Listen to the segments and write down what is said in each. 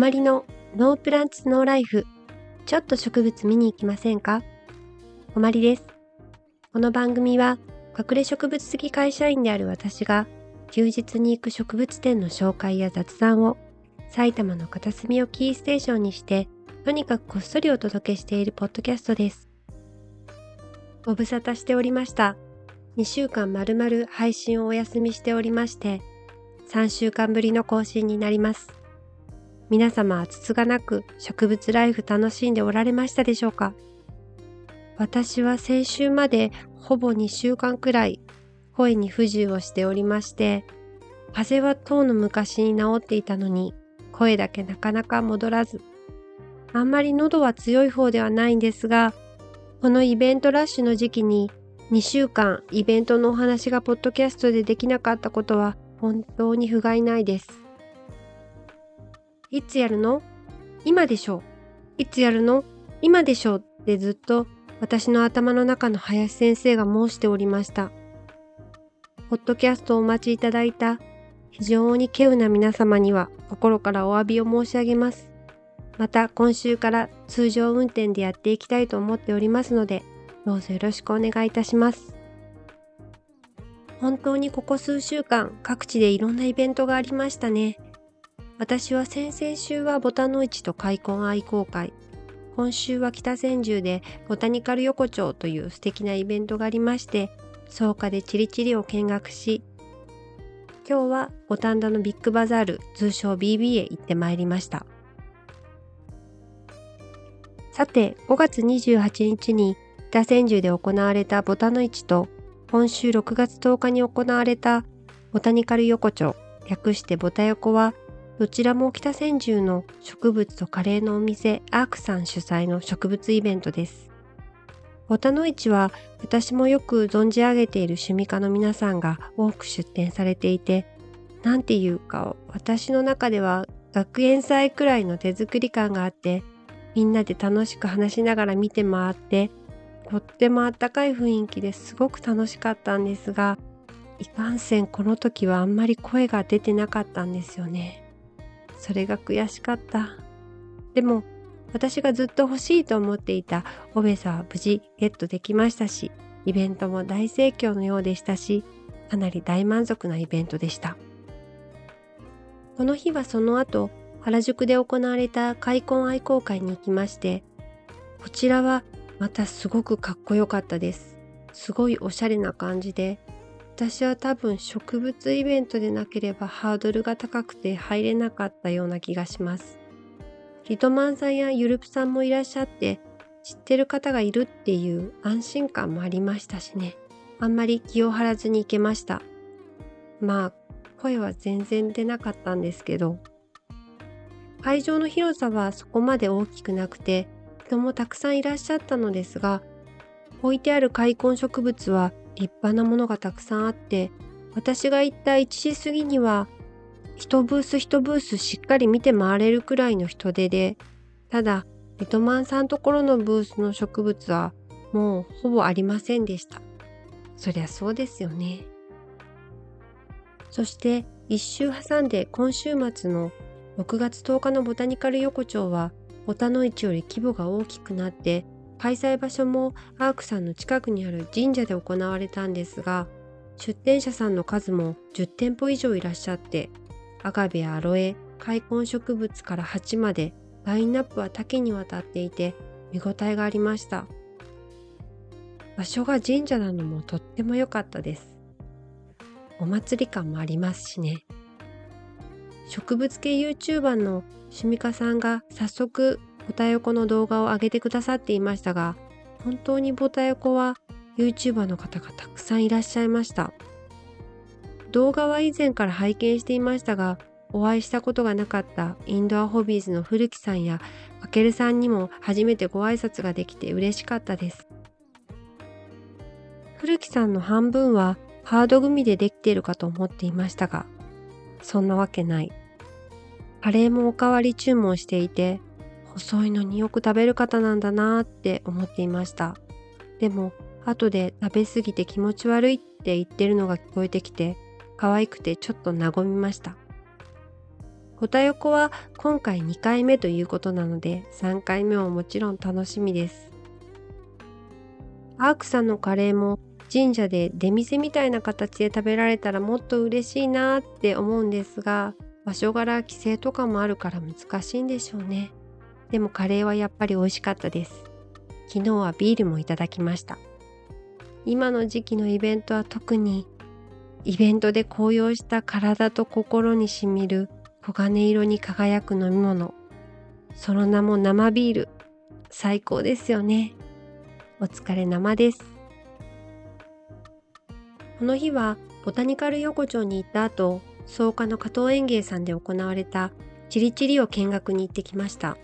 まりのノープランツノーライフ。ちょっと植物見に行きませんか？こまりです。この番組は隠れ植物好き会社員である私が休日に行く植物店の紹介や雑談を埼玉の片隅をキーステーションにしてとにかくこっそりお届けしているポッドキャストです。ご無沙汰しておりました。2週間まるまる配信をお休みしておりまして3週間ぶりの更新になります。皆様はつつがなく植物ライフ楽しんでおられましたでしょうか？私は先週までほぼ2週間くらい声に不自由をしておりまして風邪はとうの昔に治っていたのに声だけなかなか戻らずあんまり喉は強い方ではないんですがこのイベントラッシュの時期に2週間イベントのお話がポッドキャストでできなかったことは本当に不甲斐ないです。いつやるの？今でしょ。いつやるの？今でしょうってずっと私の頭の中の林先生が申しておりました。ポッドキャストをお待ちいただいた非常に稀有な皆様には心からお詫びを申し上げます。また今週から通常運転でやっていきたいと思っておりますので、どうぞよろしくお願いいたします。本当にここ数週間各地でいろんなイベントがありましたね。私は先々週はボタンの市と開墾愛好会、今週は北千住でボタニカル横丁という素敵なイベントがありまして、草加でチリチリを見学し、今日は五反田のビッグバザール、通称 BB へ行ってまいりました。さて、5月28日に北千住で行われたボタの市と今週6月10日に行われたボタニカル横丁、略してボタ横は、どちらも北千住の植物とカレーのお店アークさん主催の植物イベントです。ボタの市は私もよく存じ上げている趣味家の皆さんが多く出展されていて、なんていうか私の中では学園祭くらいの手作り感があって、みんなで楽しく話しながら見て回ってとってもあったかい雰囲気ですごく楽しかったんですがいかんせんこの時はあんまり声が出てなかったんですよねそれが悔しかったでも私がずっと欲しいと思っていたオベサは無事ゲットできましたしイベントも大盛況のようでしたしかなり大満足なイベントでしたこの日はその後原宿で行われた開墾愛好会に行きましてこちらはまたすごくかっこよかったです。すごいおしゃれな感じで、私は多分植物イベントでなければハードルが高くて入れなかったような気がします。リトマンさんやユルプさんもいらっしゃって、知ってる方がいるっていう安心感もありましたしね。あんまり気を張らずに行けました。まあ、声は全然出なかったんですけど、会場の広さはそこまで大きくなくて、人もたくさんいらっしゃったのですが置いてある開墾植物は立派なものがたくさんあって私が行った1時過ぎには一ブース一ブースしっかり見て回れるくらいの人手でただリトマンさんところのブースの植物はもうほぼありませんでした。そりゃそうですよね。そして一周挟んで今週末の6月10日のボタニカル横丁はボタの市より規模が大きくなって開催場所もアークさんの近くにある神社で行われたんですが出店者さんの数も10店舗以上いらっしゃってアガベやアロエ開墾植物から鉢までラインナップは多岐にわたっていて見応えがありました。場所が神社なのもとっても良かったです。お祭り感もありますしね。植物系 YouTuber の趣味家さんが早速ボタヨコの動画を上げてくださっていましたが本当にボタヨコは YouTuber の方がたくさんいらっしゃいました。動画は以前から拝見していましたがお会いしたことがなかったインドアホビーズの古木さんやかけるさんにも初めてご挨拶ができて嬉しかったです。古木さんの半分はハードグミでできているかと思っていましたがそんなわけない。カレーもおかわり注文していて細いのによく食べる方なんだなって思っていましたでも後で食べ過ぎて気持ち悪いって言ってるのが聞こえてきて可愛くてちょっと和みましたホタヨコは今回2回目ということなので3回目ももちろん楽しみです。アークさんのカレーも神社で出店みたいな形で食べられたらもっと嬉しいなって思うんですが場所柄規制とかもあるから難しいんでしょうね。でもカレーはやっぱり美味しかったです。昨日はビールもいただきました。今の時期のイベントは特にイベントで紅葉した体と心にしみる黄金色に輝く飲み物。その名も生ビール。最高ですよね。お疲れ生です。この日はボタニカル横丁に行った後、草加の加藤園芸さんで行われたチリチリを見学に行ってきました。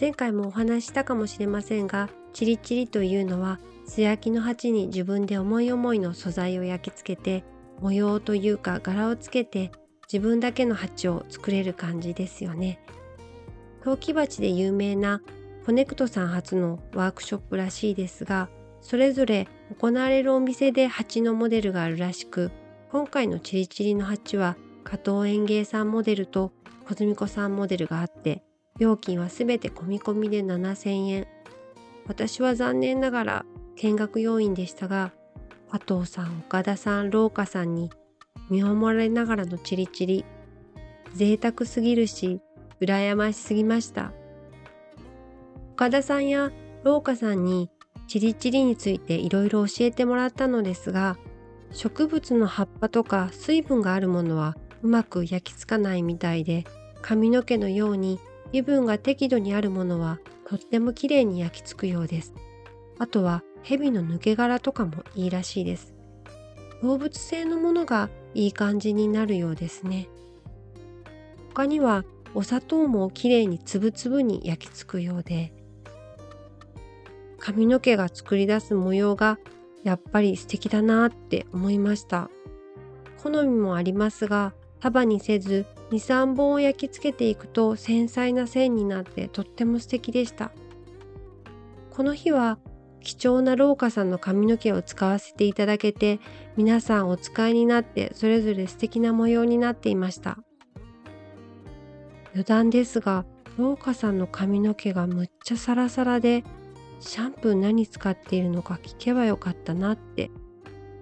前回もお話したかもしれませんが、チリチリというのは素焼きの鉢に自分で思い思いの素材を焼き付けて模様というか柄をつけて自分だけの鉢を作れる感じですよね。陶器鉢で有名なコネクトさん初のワークショップらしいですがそれぞれ行われるお店で鉢のモデルがあるらしく今回のチリチリの鉢は加藤園芸さんモデルと小澄子さんモデルがあって料金はすべて込み込みで7000円。私は残念ながら見学要員でしたが加藤さん岡田さん廊下さんに見守られながらのチリチリ。贅沢すぎるし羨ましすぎました。岡田さんや廊下さんにチリチリについていろいろ教えてもらったのですが植物の葉っぱとか水分があるものはうまく焼き付かないみたいで髪の毛のように油分が適度にあるものはとっても綺麗に焼き付くようです。あとは蛇の抜け殻とかもいいらしいです。動物性のものがいい感じになるようですね。他にはお砂糖もきれいにつぶつぶに焼き付くようで髪の毛が作り出す模様がやっぱり素敵だなって思いました好みもありますが束にせず23本を焼き付けていくと繊細な線になってとっても素敵でした。この日は貴重な廊下さんの髪の毛を使わせていただけて皆さんお使いになってそれぞれ素敵な模様になっていました。余談ですが廊下さんの髪の毛がむっちゃサラサラでシャンプー何使っているのか聞けばよかったなって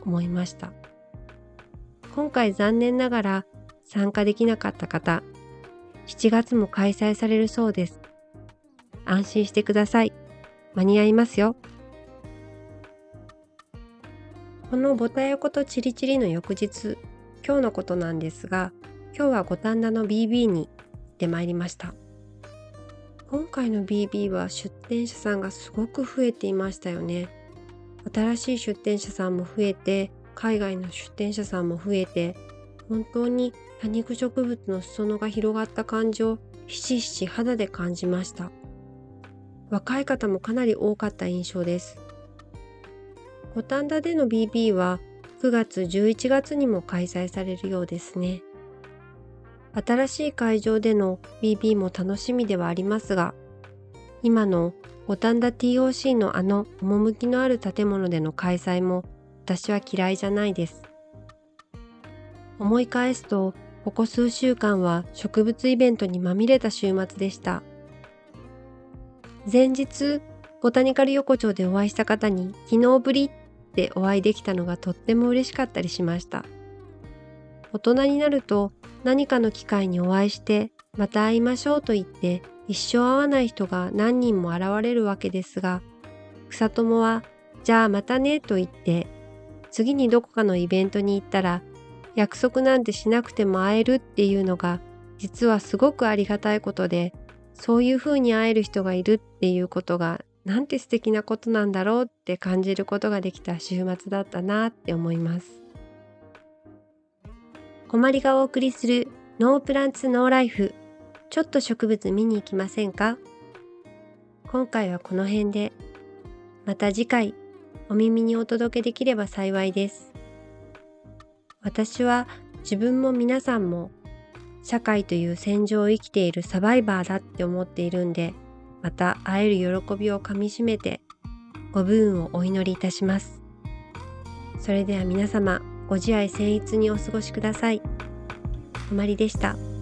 思いました。今回残念ながら参加できなかった方7月も開催されるそうです。安心してください。間に合いますよ。このボタ横とチリチリの翌日今日のことなんですが今日は五反田の BB に行ってまいりました。今回の BB は出店者さんがすごく増えていましたよね。新しい出店者さんも増えて、海外の出店者さんも増えて、本当に多肉植物の裾野が広がった感じをひしひし肌で感じました。若い方もかなり多かった印象です。五反田での BB は9月11月にも開催されるようですね。新しい会場での BB も楽しみではありますが、今の五反田 TOC のあの趣のある建物での開催も私は嫌いじゃないです。思い返すと、ここ数週間は植物イベントにまみれた週末でした。前日、ボタニカル横丁でお会いした方に昨日ぶりってお会いできたのがとっても嬉しかったりしました。大人になると何かの機会にお会いしてまた会いましょうと言って一生会わない人が何人も現れるわけですが草友はじゃあまたねと言って次にどこかのイベントに行ったら約束なんてしなくても会えるっていうのが実はすごくありがたいことでそういうふうに会える人がいるっていうことがなんて素敵なことなんだろうって感じることができた週末だったなって思います。こまりがお送りするノープランツノーライフ。ちょっと植物見に行きませんか？今回はこの辺で。また次回お耳にお届けできれば幸いです。私は自分も皆さんも社会という戦場を生きているサバイバーだって思っているんでまた会える喜びをかみしめてご武運をお祈りいたしますそれでは皆様ご自愛誠一にお過ごしください。おまりでした。